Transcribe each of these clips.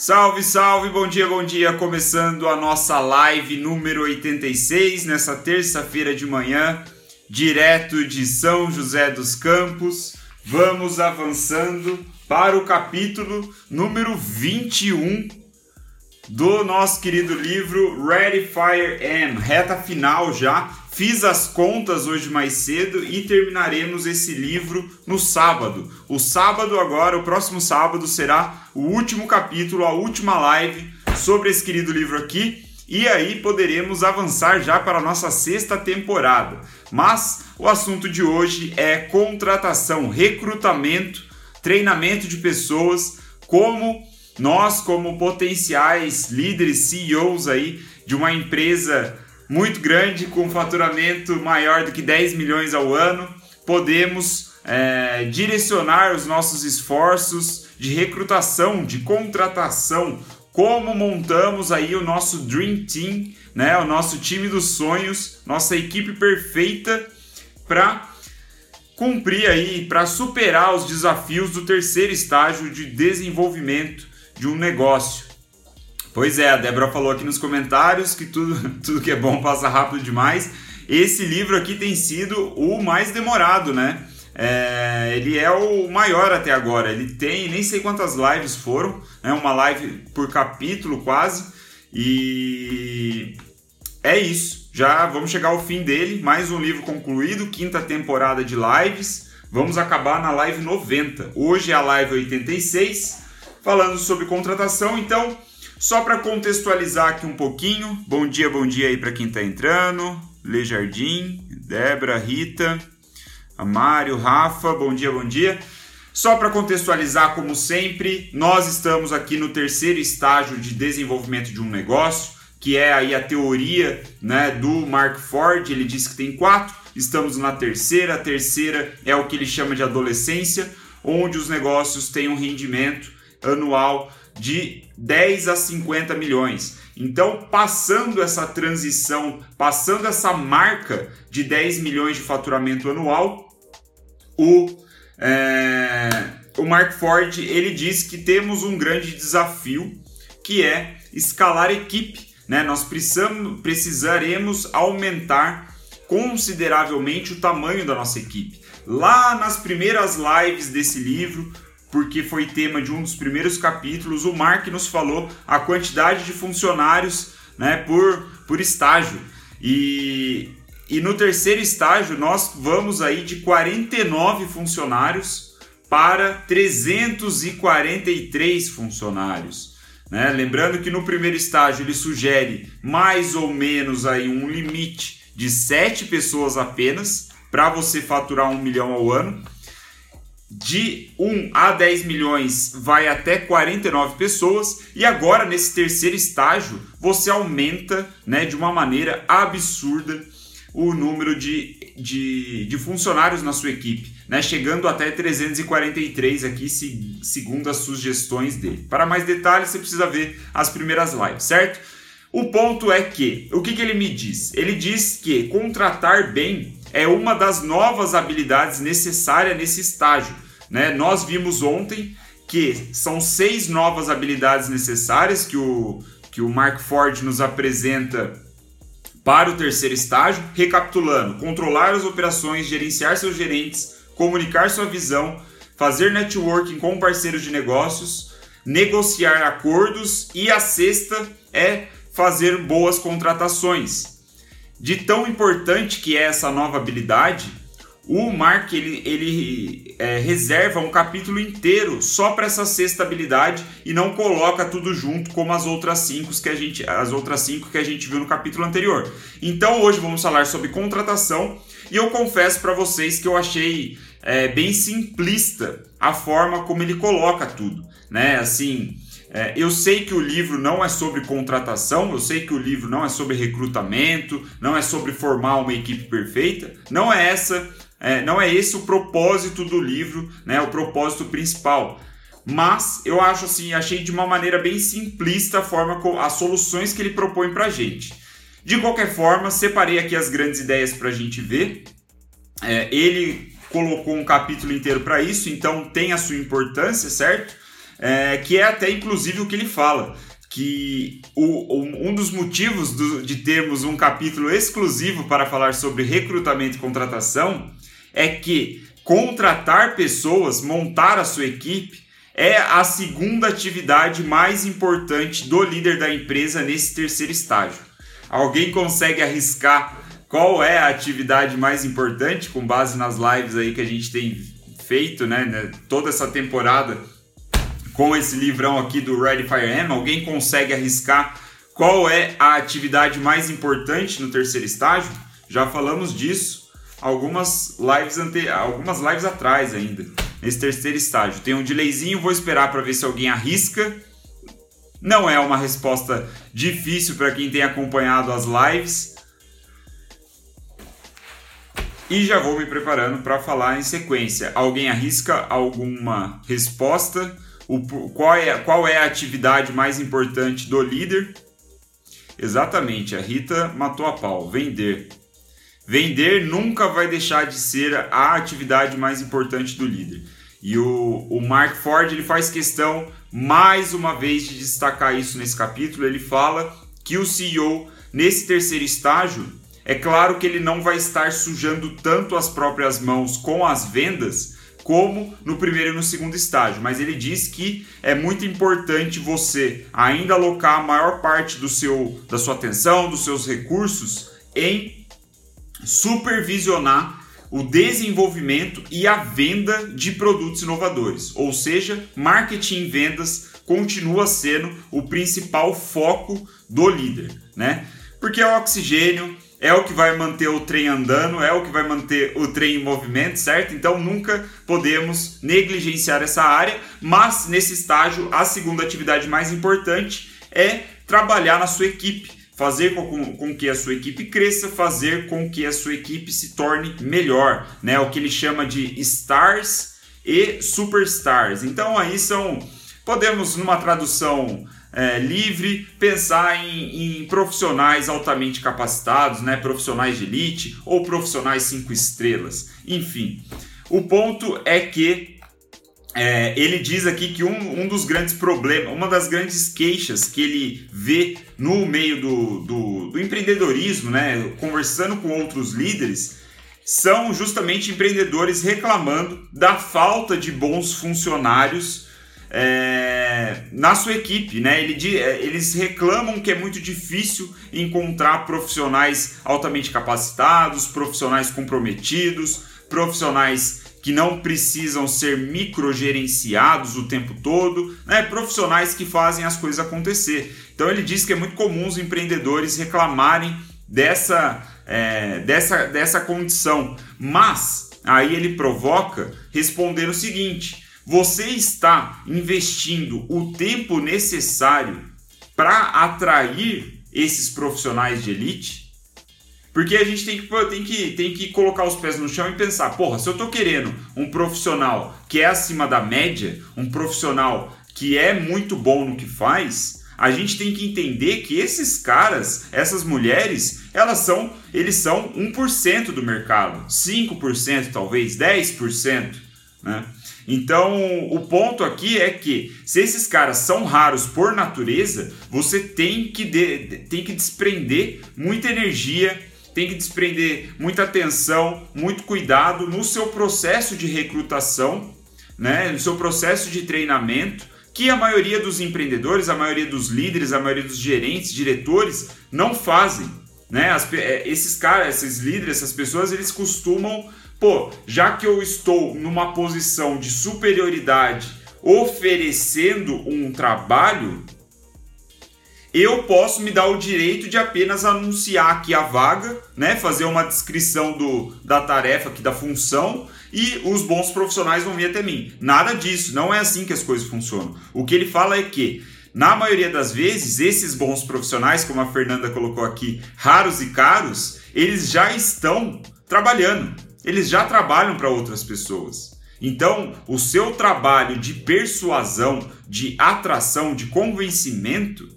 Salve, salve, bom dia, bom dia. Começando a nossa live número 86 nessa terça-feira de manhã, direto de São José dos Campos. Vamos avançando para o capítulo número 21 do nosso querido livro Ready Fire M, reta final já. Fiz as contas hoje mais cedo e terminaremos esse livro no sábado. O sábado agora, o próximo sábado será o último capítulo, a última live sobre esse querido livro aqui. E aí poderemos avançar já para a nossa sexta temporada. Mas o assunto de hoje é contratação, recrutamento, treinamento de pessoas, como nós, como potenciais líderes, CEOs aí de uma empresa muito grande, com faturamento maior do que 10 milhões ao ano, podemos é, direcionar os nossos esforços de recrutação, de contratação, como montamos aí o nosso Dream Team, né, o nosso time dos sonhos, nossa equipe perfeita para cumprir aí, para superar os desafios do terceiro estágio de desenvolvimento de um negócio. Pois é, a Débora falou aqui nos comentários que tudo, tudo que é bom passa rápido demais. Esse livro aqui tem sido o mais demorado, né? É, ele é o maior até agora. Ele tem nem sei quantas lives foram, né? uma live por capítulo quase. E é isso. Já vamos chegar ao fim dele. Mais um livro concluído, quinta temporada de lives. Vamos acabar na live 90. Hoje é a live 86, falando sobre contratação. Então, só para contextualizar aqui um pouquinho, bom dia, bom dia aí para quem está entrando, Lê Jardim, Débora, Rita, Mário, Rafa, bom dia, bom dia. Só para contextualizar, como sempre, nós estamos aqui no terceiro estágio de desenvolvimento de um negócio, que é aí a teoria né, do Mark Ford. Ele disse que tem quatro, estamos na terceira. A terceira é o que ele chama de adolescência, onde os negócios têm um rendimento anual de 10 a 50 milhões. Então, passando essa transição, passando essa marca de 10 milhões de faturamento anual, o, é, o Mark Ford ele diz que temos um grande desafio que é escalar equipe. Né? Nós precisamos, precisaremos aumentar consideravelmente o tamanho da nossa equipe. Lá nas primeiras lives desse livro, porque foi tema de um dos primeiros capítulos, o Mark nos falou a quantidade de funcionários né, por, por estágio. E, e no terceiro estágio nós vamos aí de 49 funcionários para 343 funcionários. Né? Lembrando que no primeiro estágio ele sugere mais ou menos aí um limite de 7 pessoas apenas para você faturar um milhão ao ano de 1 a 10 milhões vai até 49 pessoas e agora nesse terceiro estágio você aumenta né, de uma maneira absurda o número de, de, de funcionários na sua equipe, né, chegando até 343 aqui segundo as sugestões dele. Para mais detalhes você precisa ver as primeiras lives, certo? O ponto é que, o que, que ele me diz? Ele diz que contratar bem é uma das novas habilidades necessárias nesse estágio. Né? Nós vimos ontem que são seis novas habilidades necessárias que o, que o Mark Ford nos apresenta para o terceiro estágio. Recapitulando: controlar as operações, gerenciar seus gerentes, comunicar sua visão, fazer networking com parceiros de negócios, negociar acordos e a sexta é fazer boas contratações. De tão importante que é essa nova habilidade, o Mark ele, ele é, reserva um capítulo inteiro só para essa sexta habilidade e não coloca tudo junto como as outras cinco que a gente as outras cinco que a gente viu no capítulo anterior. Então hoje vamos falar sobre contratação e eu confesso para vocês que eu achei é, bem simplista a forma como ele coloca tudo, né? Assim, é, eu sei que o livro não é sobre contratação, eu sei que o livro não é sobre recrutamento, não é sobre formar uma equipe perfeita. Não é essa, é, não é esse o propósito do livro, né? O propósito principal. Mas eu acho assim, achei de uma maneira bem simplista a forma as soluções que ele propõe para gente. De qualquer forma, separei aqui as grandes ideias para a gente ver. É, ele colocou um capítulo inteiro para isso, então tem a sua importância, certo? É, que é até inclusive o que ele fala que o, um dos motivos do, de termos um capítulo exclusivo para falar sobre recrutamento e contratação é que contratar pessoas, montar a sua equipe, é a segunda atividade mais importante do líder da empresa nesse terceiro estágio. Alguém consegue arriscar qual é a atividade mais importante com base nas lives aí que a gente tem feito, né, né toda essa temporada com esse livrão aqui do Ready Fire M? Alguém consegue arriscar qual é a atividade mais importante no terceiro estágio? Já falamos disso algumas lives ante... algumas lives atrás ainda, nesse terceiro estágio. Tem um delayzinho, vou esperar para ver se alguém arrisca. Não é uma resposta difícil para quem tem acompanhado as lives. E já vou me preparando para falar em sequência. Alguém arrisca alguma resposta? O, qual, é, qual é a atividade mais importante do líder? Exatamente, a Rita matou a pau. Vender. Vender nunca vai deixar de ser a atividade mais importante do líder. E o, o Mark Ford ele faz questão mais uma vez de destacar isso nesse capítulo. Ele fala que o CEO, nesse terceiro estágio, é claro que ele não vai estar sujando tanto as próprias mãos com as vendas, como no primeiro e no segundo estágio, mas ele diz que é muito importante você ainda alocar a maior parte do seu, da sua atenção, dos seus recursos em supervisionar o desenvolvimento e a venda de produtos inovadores, ou seja, marketing e vendas continua sendo o principal foco do líder, né? Porque é o oxigênio, é o que vai manter o trem andando, é o que vai manter o trem em movimento, certo? Então nunca podemos negligenciar essa área, mas nesse estágio a segunda atividade mais importante é trabalhar na sua equipe, fazer com, com que a sua equipe cresça, fazer com que a sua equipe se torne melhor, né? O que ele chama de stars e superstars. Então aí são podemos numa tradução é, livre, pensar em, em, profissionais altamente capacitados, né, profissionais de elite ou profissionais cinco estrelas. Enfim, o ponto é que é, ele diz aqui que um, um dos grandes problemas, uma das grandes queixas que ele vê no meio do, do, do empreendedorismo, né, conversando com outros líderes, são justamente empreendedores reclamando da falta de bons funcionários é, na sua equipe, né? Ele, é, eles reclamam que é muito difícil encontrar profissionais altamente capacitados, profissionais comprometidos, profissionais que não precisam ser microgerenciados o tempo todo, né? profissionais que fazem as coisas acontecer. Então ele diz que é muito comum os empreendedores reclamarem dessa, é, dessa, dessa condição, mas aí ele provoca respondendo o seguinte você está investindo o tempo necessário para atrair esses profissionais de elite? Porque a gente tem que, tem, que, tem que colocar os pés no chão e pensar: porra, se eu estou querendo um profissional que é acima da média, um profissional que é muito bom no que faz, a gente tem que entender que esses caras, essas mulheres, elas são, eles são 1% do mercado, 5% talvez, 10%, né? Então, o ponto aqui é que se esses caras são raros por natureza, você tem que, de, tem que desprender muita energia, tem que desprender muita atenção, muito cuidado no seu processo de recrutação, né, no seu processo de treinamento, que a maioria dos empreendedores, a maioria dos líderes, a maioria dos gerentes, diretores não fazem. Né? As, é, esses caras, esses líderes, essas pessoas, eles costumam pô, já que eu estou numa posição de superioridade oferecendo um trabalho, eu posso me dar o direito de apenas anunciar aqui a vaga, né, fazer uma descrição do, da tarefa, aqui, da função, e os bons profissionais vão vir até mim. Nada disso, não é assim que as coisas funcionam. O que ele fala é que, na maioria das vezes, esses bons profissionais, como a Fernanda colocou aqui, raros e caros, eles já estão trabalhando eles já trabalham para outras pessoas. Então, o seu trabalho de persuasão, de atração, de convencimento,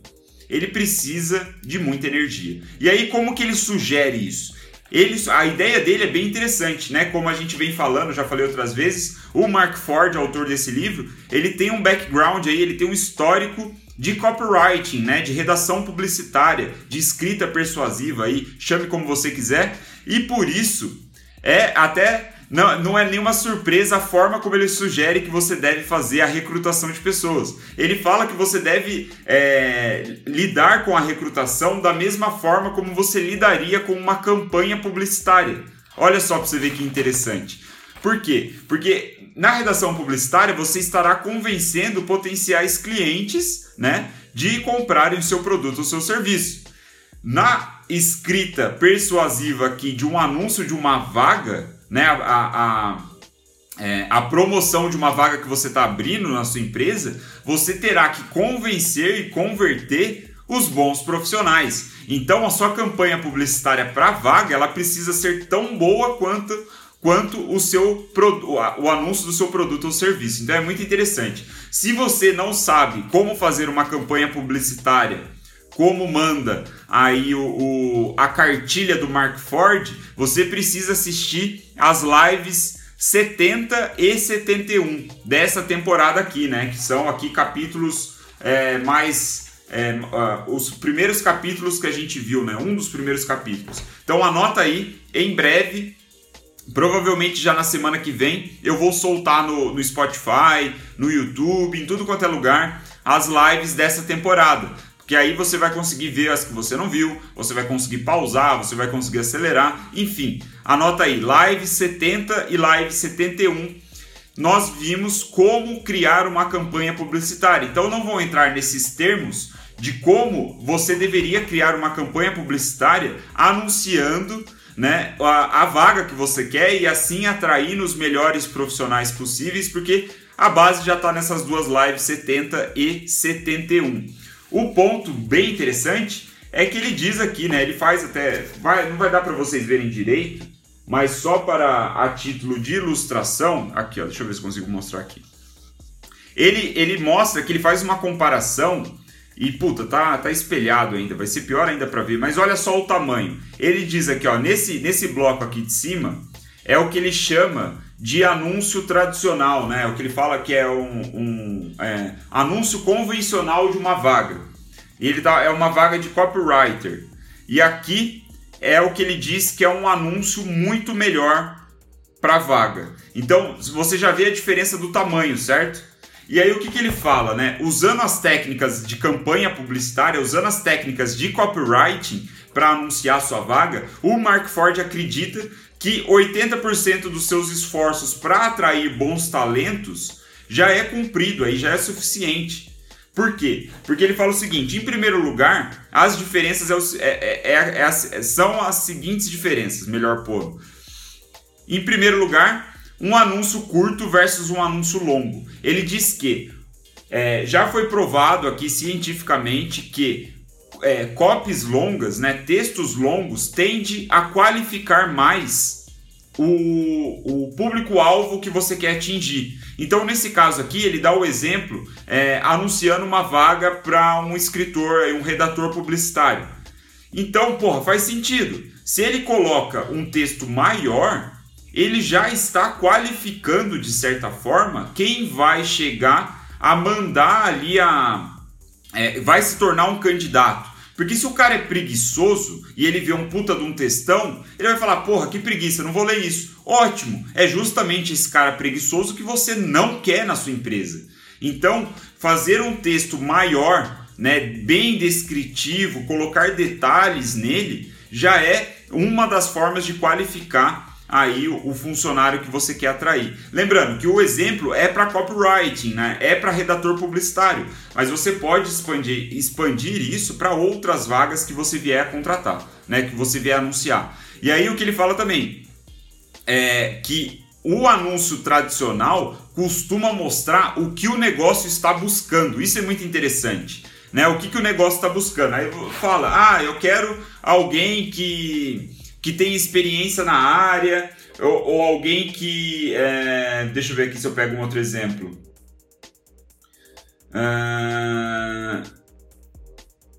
ele precisa de muita energia. E aí, como que ele sugere isso? ele, a ideia dele é bem interessante, né? Como a gente vem falando, já falei outras vezes, o Mark Ford, autor desse livro, ele tem um background aí, ele tem um histórico de copywriting, né, de redação publicitária, de escrita persuasiva aí, chame como você quiser, e por isso é até não, não é nenhuma surpresa a forma como ele sugere que você deve fazer a recrutação de pessoas. Ele fala que você deve é, lidar com a recrutação da mesma forma como você lidaria com uma campanha publicitária. Olha só para você ver que interessante. Por quê? Porque na redação publicitária você estará convencendo potenciais clientes né, de comprarem o seu produto ou seu serviço. Na escrita persuasiva aqui de um anúncio de uma vaga, né, a, a, é, a promoção de uma vaga que você está abrindo na sua empresa, você terá que convencer e converter os bons profissionais. Então a sua campanha publicitária para vaga ela precisa ser tão boa quanto quanto o seu o anúncio do seu produto ou serviço. Então é muito interessante. Se você não sabe como fazer uma campanha publicitária como manda aí o, o, a cartilha do Mark Ford, você precisa assistir as lives 70 e 71 dessa temporada aqui, né? Que são aqui capítulos é, mais. É, uh, os primeiros capítulos que a gente viu, né? Um dos primeiros capítulos. Então anota aí, em breve, provavelmente já na semana que vem, eu vou soltar no, no Spotify, no YouTube, em tudo quanto é lugar, as lives dessa temporada que aí você vai conseguir ver as que você não viu, você vai conseguir pausar, você vai conseguir acelerar, enfim. Anota aí, live 70 e live 71. Nós vimos como criar uma campanha publicitária. Então não vou entrar nesses termos de como você deveria criar uma campanha publicitária anunciando né, a, a vaga que você quer e assim atrair os melhores profissionais possíveis, porque a base já está nessas duas lives 70 e 71. O ponto bem interessante é que ele diz aqui, né? Ele faz até. Vai, não vai dar para vocês verem direito, mas só para a título de ilustração. Aqui, ó, deixa eu ver se consigo mostrar aqui. Ele, ele mostra que ele faz uma comparação e puta, tá, tá espelhado ainda, vai ser pior ainda para ver, mas olha só o tamanho. Ele diz aqui, ó, nesse, nesse bloco aqui de cima, é o que ele chama de anúncio tradicional, né? O que ele fala que é um, um é, anúncio convencional de uma vaga. Ele tá, é uma vaga de copywriter. E aqui é o que ele diz que é um anúncio muito melhor para vaga. Então você já vê a diferença do tamanho, certo? E aí o que, que ele fala, né? Usando as técnicas de campanha publicitária, usando as técnicas de copywriting para anunciar sua vaga, o Mark Ford acredita que 80% dos seus esforços para atrair bons talentos já é cumprido, aí já é suficiente. Por quê? Porque ele fala o seguinte: em primeiro lugar, as diferenças é, é, é, é são as seguintes diferenças, melhor pôr. Em primeiro lugar, um anúncio curto versus um anúncio longo. Ele diz que é, já foi provado aqui cientificamente que é, copies longas, né, textos longos, tende a qualificar mais o, o público-alvo que você quer atingir. Então, nesse caso aqui, ele dá o exemplo é, anunciando uma vaga para um escritor, um redator publicitário. Então, porra, faz sentido. Se ele coloca um texto maior, ele já está qualificando de certa forma quem vai chegar a mandar ali a. É, vai se tornar um candidato. Porque se o cara é preguiçoso e ele vê um puta de um textão, ele vai falar: porra, que preguiça, não vou ler isso. Ótimo, é justamente esse cara preguiçoso que você não quer na sua empresa. Então, fazer um texto maior, né, bem descritivo, colocar detalhes nele, já é uma das formas de qualificar aí o, funcionário que você quer atrair. Lembrando que o exemplo é para copywriting, né? é para redator publicitário, mas você pode expandir, expandir isso para outras vagas que você vier a contratar, né? que você vier a anunciar. E aí o que ele fala também é que o anúncio tradicional costuma mostrar o que o negócio está buscando. Isso é muito interessante. Né? O que, que o negócio está buscando? Aí fala, ah, eu quero alguém que que tem experiência na área, ou, ou alguém que. É, deixa eu ver aqui se eu pego um outro exemplo. Uh,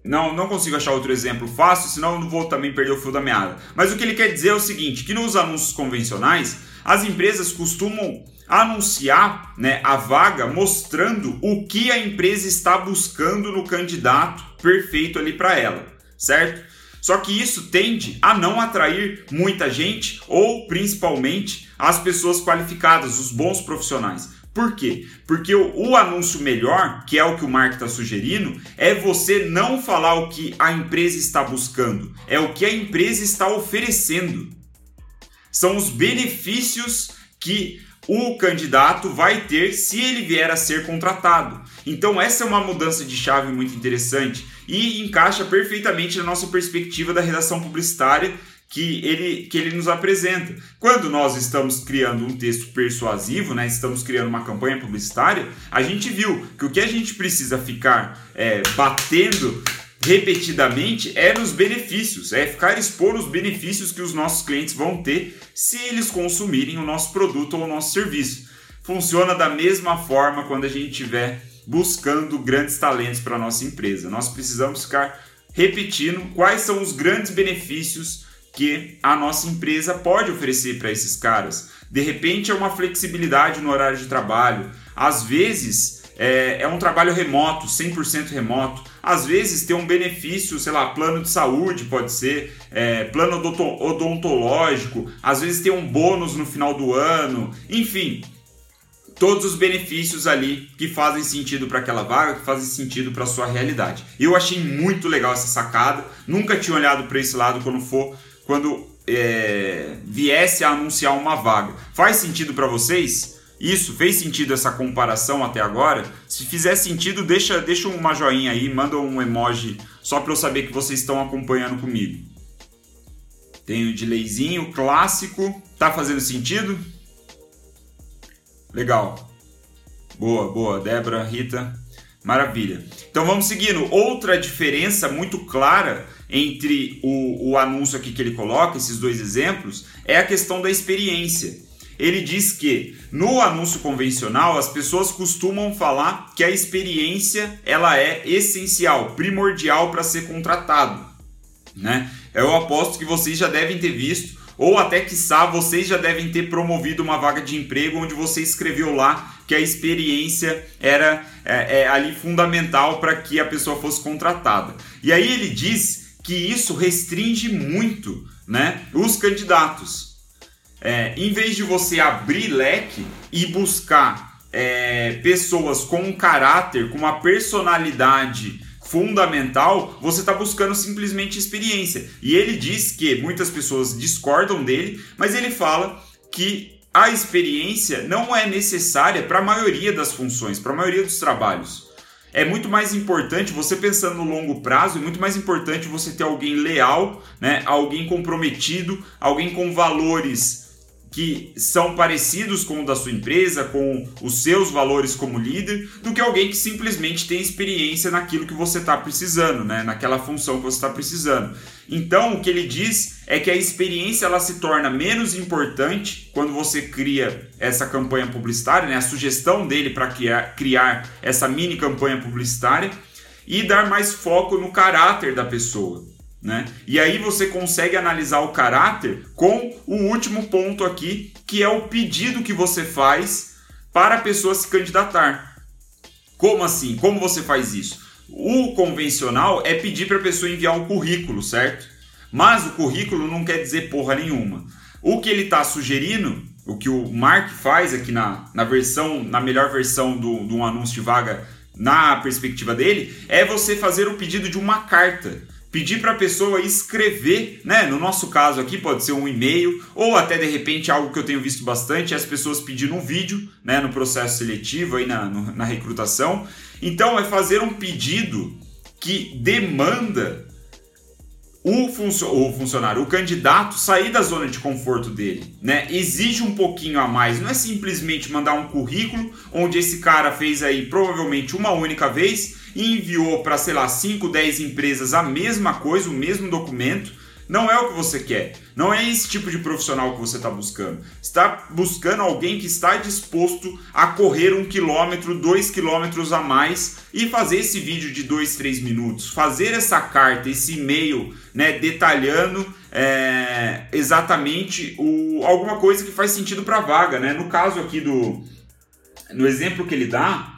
não, não consigo achar outro exemplo fácil, senão não vou também perder o fio da meada. Mas o que ele quer dizer é o seguinte: que nos anúncios convencionais, as empresas costumam anunciar né, a vaga mostrando o que a empresa está buscando no candidato perfeito ali para ela, certo? Só que isso tende a não atrair muita gente ou principalmente as pessoas qualificadas, os bons profissionais. Por quê? Porque o, anúncio melhor, que é o que o Mark está sugerindo, é você não falar o que a empresa está buscando, é o que a empresa está oferecendo. São os benefícios que o candidato vai ter se ele vier a ser contratado. Então, essa é uma mudança de chave muito interessante e encaixa perfeitamente na nossa perspectiva da redação publicitária que ele, que ele nos apresenta. Quando nós estamos criando um texto persuasivo, né, estamos criando uma campanha publicitária, a gente viu que o que a gente precisa ficar é, batendo repetidamente é nos benefícios, é ficar expor os benefícios que os nossos clientes vão ter se eles consumirem o nosso produto ou o nosso serviço. Funciona da mesma forma quando a gente estiver buscando grandes talentos para a nossa empresa. Nós precisamos ficar repetindo quais são os grandes benefícios que a nossa empresa pode oferecer para esses caras. De repente é uma flexibilidade no horário de trabalho, às vezes é, é um trabalho remoto, 100% remoto. Às vezes tem um benefício, sei lá, plano de saúde pode ser, é, plano odontológico, às vezes tem um bônus no final do ano, enfim, todos os benefícios ali que fazem sentido para aquela vaga, que fazem sentido para sua realidade. Eu achei muito legal essa sacada, nunca tinha olhado para esse lado quando for quando é, viesse a anunciar uma vaga. Faz sentido para vocês? Isso fez sentido essa comparação até agora? Se fizer sentido, deixa, deixa uma joinha aí, manda um emoji só para eu saber que vocês estão acompanhando comigo. Tem o delayzinho clássico. Tá fazendo sentido? Legal. Boa, boa. Débora, Rita. Maravilha. Então vamos seguindo. Outra diferença muito clara entre o, o anúncio aqui que ele coloca, esses dois exemplos, é a questão da experiência. Ele diz que no anúncio convencional as pessoas costumam falar que a experiência ela é essencial, primordial para ser contratado, né? Eu aposto que vocês já devem ter visto ou até que vocês já devem ter promovido uma vaga de emprego onde você escreveu lá que a experiência era é, é, ali fundamental para que a pessoa fosse contratada. E aí ele diz que isso restringe muito né, os candidatos. É, em vez de você abrir leque e buscar é, pessoas com um caráter, com uma personalidade fundamental, você está buscando simplesmente experiência. E ele diz que muitas pessoas discordam dele, mas ele fala que a experiência não é necessária para a maioria das funções, para a maioria dos trabalhos. É muito mais importante você pensando no longo prazo, é muito mais importante você ter alguém leal, né? alguém comprometido, alguém com valores que são parecidos com o da sua empresa, com os seus valores como líder, do que alguém que simplesmente tem experiência naquilo que você está precisando, né? naquela função que você está precisando. Então, o que ele diz é que a experiência ela se torna menos importante quando você cria essa campanha publicitária, né? a sugestão dele para criar, criar essa mini campanha publicitária e dar mais foco no caráter da pessoa. Né? E aí você consegue analisar o caráter com o último ponto aqui, que é o pedido que você faz para a pessoa se candidatar. Como assim? Como você faz isso? O convencional é pedir para a pessoa enviar um currículo, certo? Mas o currículo não quer dizer porra nenhuma. O que ele está sugerindo, o que o Mark faz aqui na, na versão, na melhor versão do, do um anúncio de vaga, na perspectiva dele, é você fazer o pedido de uma carta pedir para a pessoa escrever, né? No nosso caso aqui pode ser um e-mail ou até de repente algo que eu tenho visto bastante, as pessoas pedindo um vídeo, né? No processo seletivo aí na, no, na recrutação. Então é fazer um pedido que demanda o, funcio o funcionário, o candidato sair da zona de conforto dele, né? Exige um pouquinho a mais, não é simplesmente mandar um currículo onde esse cara fez aí provavelmente uma única vez e enviou para, sei lá, 5, 10 empresas a mesma coisa, o mesmo documento, não é o que você quer. Não é esse tipo de profissional que você está buscando. Está buscando alguém que está disposto a correr um quilômetro, dois quilômetros a mais e fazer esse vídeo de dois, três minutos, fazer essa carta, esse e-mail, né, detalhando é, exatamente o, alguma coisa que faz sentido para a vaga, né? No caso aqui do, no exemplo que ele dá,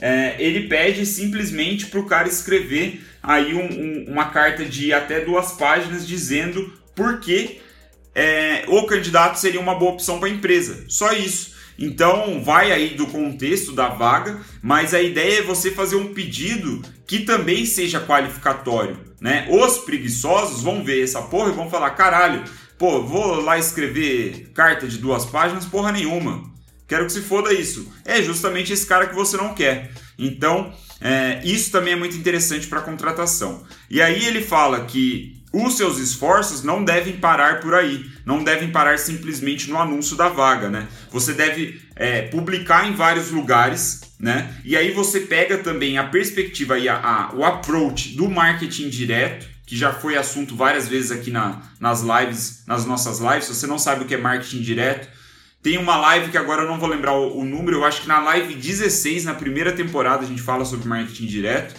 é, ele pede simplesmente para o cara escrever aí um, um, uma carta de até duas páginas dizendo por que é, o candidato seria uma boa opção para a empresa. Só isso. Então vai aí do contexto da vaga, mas a ideia é você fazer um pedido que também seja qualificatório, né? Os preguiçosos vão ver essa porra e vão falar: caralho, pô, vou lá escrever carta de duas páginas, porra nenhuma. Quero que se foda isso. É justamente esse cara que você não quer. Então, é, isso também é muito interessante para contratação. E aí ele fala que os seus esforços não devem parar por aí, não devem parar simplesmente no anúncio da vaga, né? Você deve é, publicar em vários lugares, né? E aí você pega também a perspectiva e a, a, o approach do marketing direto, que já foi assunto várias vezes aqui na, nas lives, nas nossas lives. Se você não sabe o que é marketing direto, tem uma live que agora eu não vou lembrar o, o, número, eu acho que na live 16, na primeira temporada, a gente fala sobre marketing direto,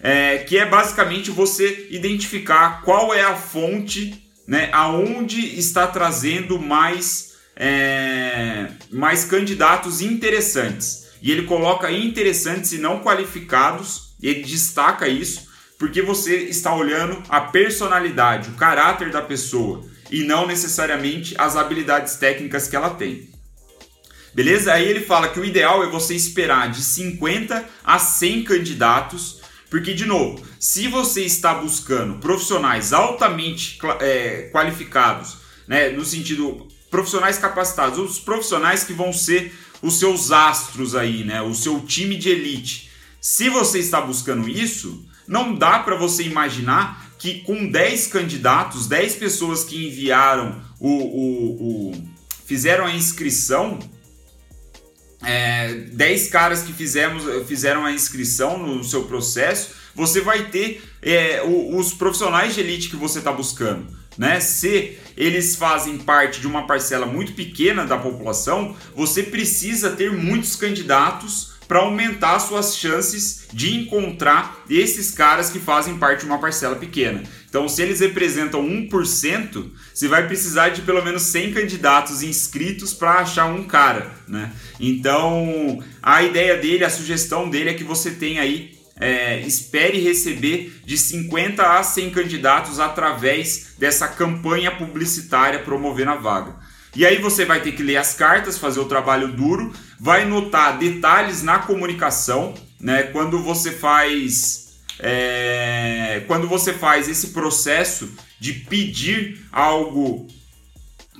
é, que é basicamente você identificar qual é a fonte, né, aonde está trazendo mais, é, mais candidatos interessantes. E ele coloca interessantes e não qualificados, ele destaca isso, porque você está olhando a personalidade, o caráter da pessoa e não necessariamente as habilidades técnicas que ela tem. Beleza? Aí ele fala que o ideal é você esperar de 50 a 100 candidatos, porque, de novo, se você está buscando profissionais altamente é, qualificados, né, no sentido profissionais capacitados, os profissionais que vão ser os seus astros aí, né, o seu time de elite. Se você está buscando isso, não dá para você imaginar que com 10 candidatos, 10 pessoas que enviaram o, o, o fizeram a inscrição, é, 10 caras que fizemos, fizeram a inscrição no seu processo, você vai ter é, os profissionais de elite que você está buscando. Né? Se eles fazem parte de uma parcela muito pequena da população, você precisa ter muitos candidatos para aumentar suas chances de encontrar esses caras que fazem parte de uma parcela pequena. Então, se eles representam 1%, você vai precisar de pelo menos 100 candidatos inscritos para achar um cara, né? Então, a ideia dele, a sugestão dele é que você tenha aí é, espere receber de 50 a 100 candidatos através dessa campanha publicitária promovendo a vaga. E aí você vai ter que ler as cartas, fazer o trabalho duro, vai notar detalhes na comunicação, né? Quando você faz é, quando você faz esse processo de pedir algo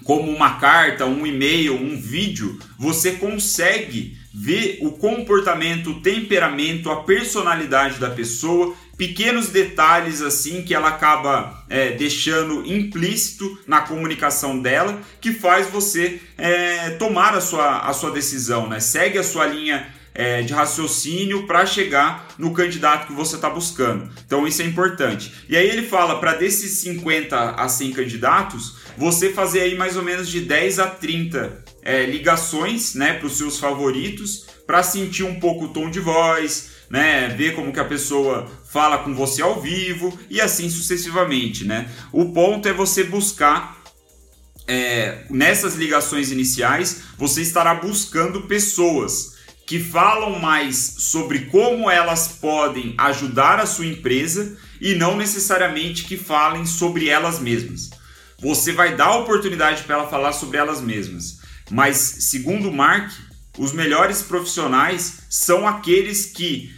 como uma carta, um e-mail, um vídeo, você consegue ver o comportamento, o temperamento, a personalidade da pessoa pequenos detalhes assim que ela acaba é, deixando implícito na comunicação dela que faz você é, tomar a sua, a sua decisão, né? Segue a sua linha é, de raciocínio para chegar no candidato que você está buscando. Então isso é importante. E aí ele fala para desses 50 a 100 candidatos, você fazer aí mais ou menos de 10 a 30 é, ligações né, para os seus favoritos para sentir um pouco o tom de voz, né, ver como que a pessoa fala com você ao vivo e assim sucessivamente, né? O ponto é você buscar é, nessas ligações iniciais, você estará buscando pessoas que falam mais sobre como elas podem ajudar a sua empresa e não necessariamente que falem sobre elas mesmas. Você vai dar oportunidade para ela falar sobre elas mesmas, mas segundo Mark, os melhores profissionais são aqueles que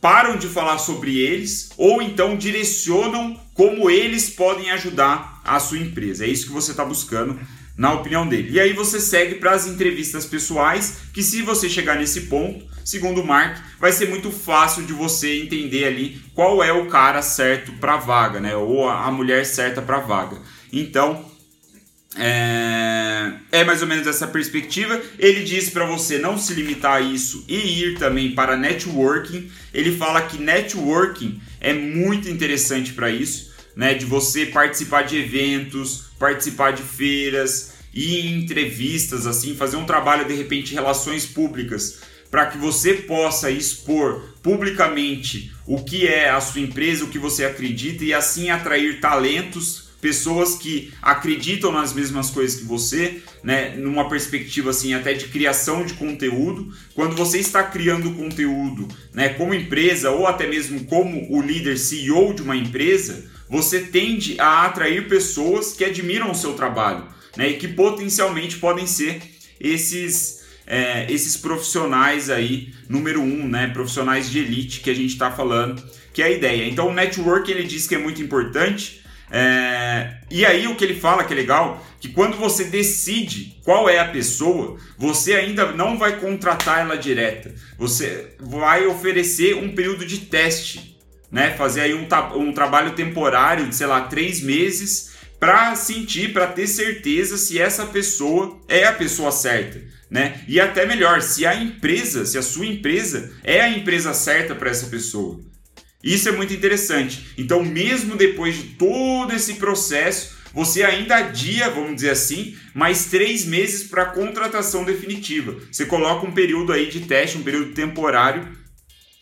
param de falar sobre eles ou então direcionam como eles podem ajudar a sua empresa. É isso que você está buscando, na opinião dele. E aí você segue para as entrevistas pessoais, que se você chegar nesse ponto, segundo o Mark, vai ser muito fácil de você entender ali qual é o cara certo para vaga, né? Ou a mulher certa para vaga. Então, é, é, mais ou menos essa perspectiva. Ele diz para você não se limitar a isso e ir também para networking. Ele fala que networking é muito interessante para isso. né, de você participar de eventos, participar de feiras e entrevistas, assim, fazer um trabalho de repente relações públicas para que você possa expor publicamente o que é a sua empresa, o que você acredita e assim atrair talentos, pessoas que acreditam nas mesmas coisas que você, né, numa perspectiva assim até de criação de conteúdo. Quando você está criando conteúdo, né, como empresa ou até mesmo como o líder CEO de uma empresa, você tende a atrair pessoas que admiram o seu trabalho, né, e que potencialmente podem ser esses é, esses profissionais aí, número um, né? Profissionais de elite que a gente está falando, que é a ideia. Então o network ele diz que é muito importante. É, e aí o que ele fala que é legal, que quando você decide qual é a pessoa, você ainda não vai contratar ela direta. Você vai oferecer um período de teste, né? Fazer aí um, um trabalho temporário de, sei lá, três meses para sentir, para ter certeza se essa pessoa é a pessoa certa né? E até melhor, se a empresa, se a sua empresa é a empresa certa para essa pessoa. Isso é muito interessante. Então, mesmo depois de todo esse processo, você ainda adia, vamos dizer assim, mais três meses para a contratação definitiva. Você coloca um período aí de teste, um período temporário,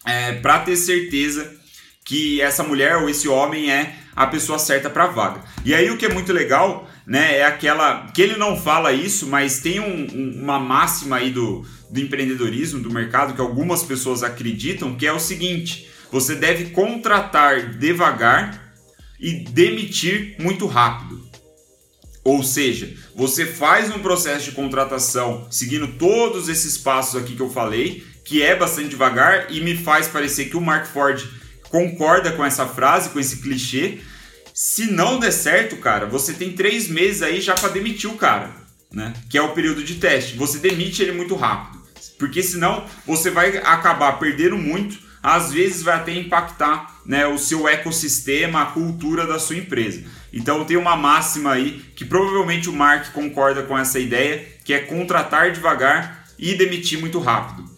é, para ter certeza que essa mulher ou esse homem é a pessoa certa para a vaga. E aí o que é muito legal, né, é aquela que ele não fala isso, mas tem um, um, uma máxima aí do, do empreendedorismo, do mercado que algumas pessoas acreditam, que é o seguinte: você deve contratar devagar e demitir muito rápido. Ou seja, você faz um processo de contratação seguindo todos esses passos aqui que eu falei, que é bastante devagar e me faz parecer que o Mark Ford concorda com essa frase, com esse clichê. Se não der certo, cara, você tem três meses aí já para demitir o cara, né? Que é o período de teste. Você demite ele muito rápido, porque senão você vai acabar perdendo muito. Às vezes vai até impactar né, o seu ecossistema, a cultura da sua empresa. Então tem uma máxima aí que provavelmente o Mark concorda com essa ideia, que é contratar devagar e demitir muito rápido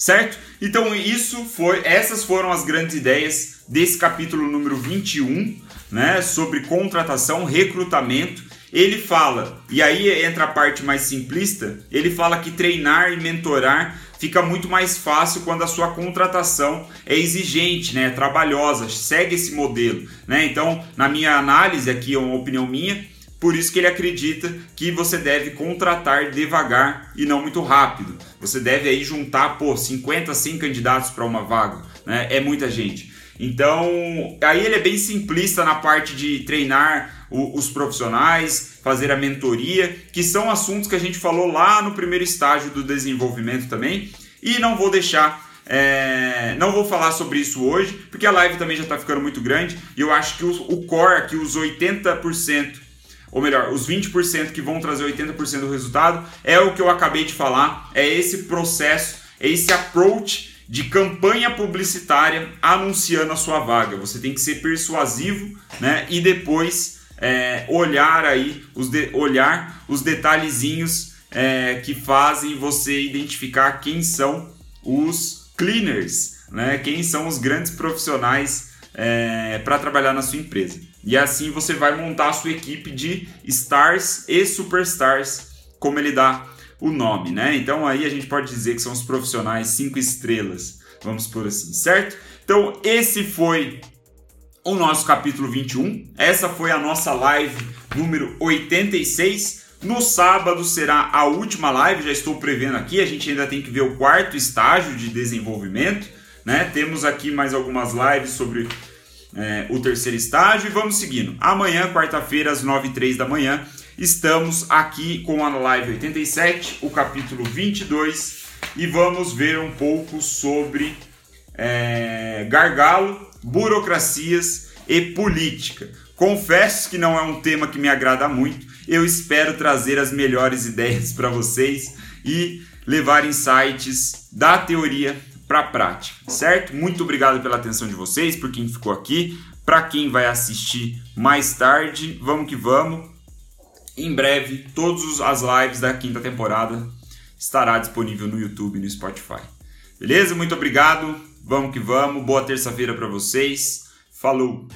certo? Então isso foi, essas foram as grandes ideias desse capítulo número 21, né, sobre contratação, recrutamento. Ele fala, e aí entra a parte mais simplista, ele fala que treinar e mentorar fica muito mais fácil quando a sua contratação é exigente, né, é trabalhosa, segue esse modelo, né? Então, na minha análise aqui, é uma opinião minha, por isso que ele acredita que você deve contratar devagar e não muito rápido. Você deve aí juntar, pô, 50, 100 candidatos para uma vaga, né? É muita gente. Então, aí ele é bem simplista na parte de treinar o, os profissionais, fazer a mentoria, que são assuntos que a gente falou lá no primeiro estágio do desenvolvimento também. E não vou deixar é, não vou falar sobre isso hoje, porque a live também já está ficando muito grande e eu acho que o, o core aqui, os 80% ou melhor, os 20% que vão trazer 80% do resultado, é o que eu acabei de falar, é esse processo, é esse approach de campanha publicitária anunciando a sua vaga. Você tem que ser persuasivo, né? E depois é, olhar aí os de, olhar os detalhezinhos é, que fazem você identificar quem são os cleaners, né? Quem são os grandes profissionais é, para trabalhar na sua empresa. E assim você vai montar a sua equipe de stars e superstars, como ele dá o nome, né? Então aí a gente pode dizer que são os profissionais cinco estrelas, vamos por assim, certo? Então esse foi o nosso capítulo 21. Essa foi a nossa live número 86. No sábado será a última live, já estou prevendo aqui. A gente ainda tem que ver o quarto estágio de desenvolvimento, né? Temos aqui mais algumas lives sobre é, o terceiro estágio e vamos seguindo. Amanhã, quarta-feira, às 9 h da manhã, estamos aqui com a live 87, o capítulo 22, e vamos ver um pouco sobre é, gargalo, burocracias e política. Confesso que não é um tema que me agrada muito, eu espero trazer as melhores ideias para vocês e levar insights da teoria para a prática, certo? Muito obrigado pela atenção de vocês, por quem ficou aqui, para quem vai assistir mais tarde, vamos que vamos. Em breve, todas as lives da quinta temporada estará disponível no YouTube e no Spotify. Beleza? Muito obrigado. Vamos que vamos, boa terça-feira para vocês. Falou!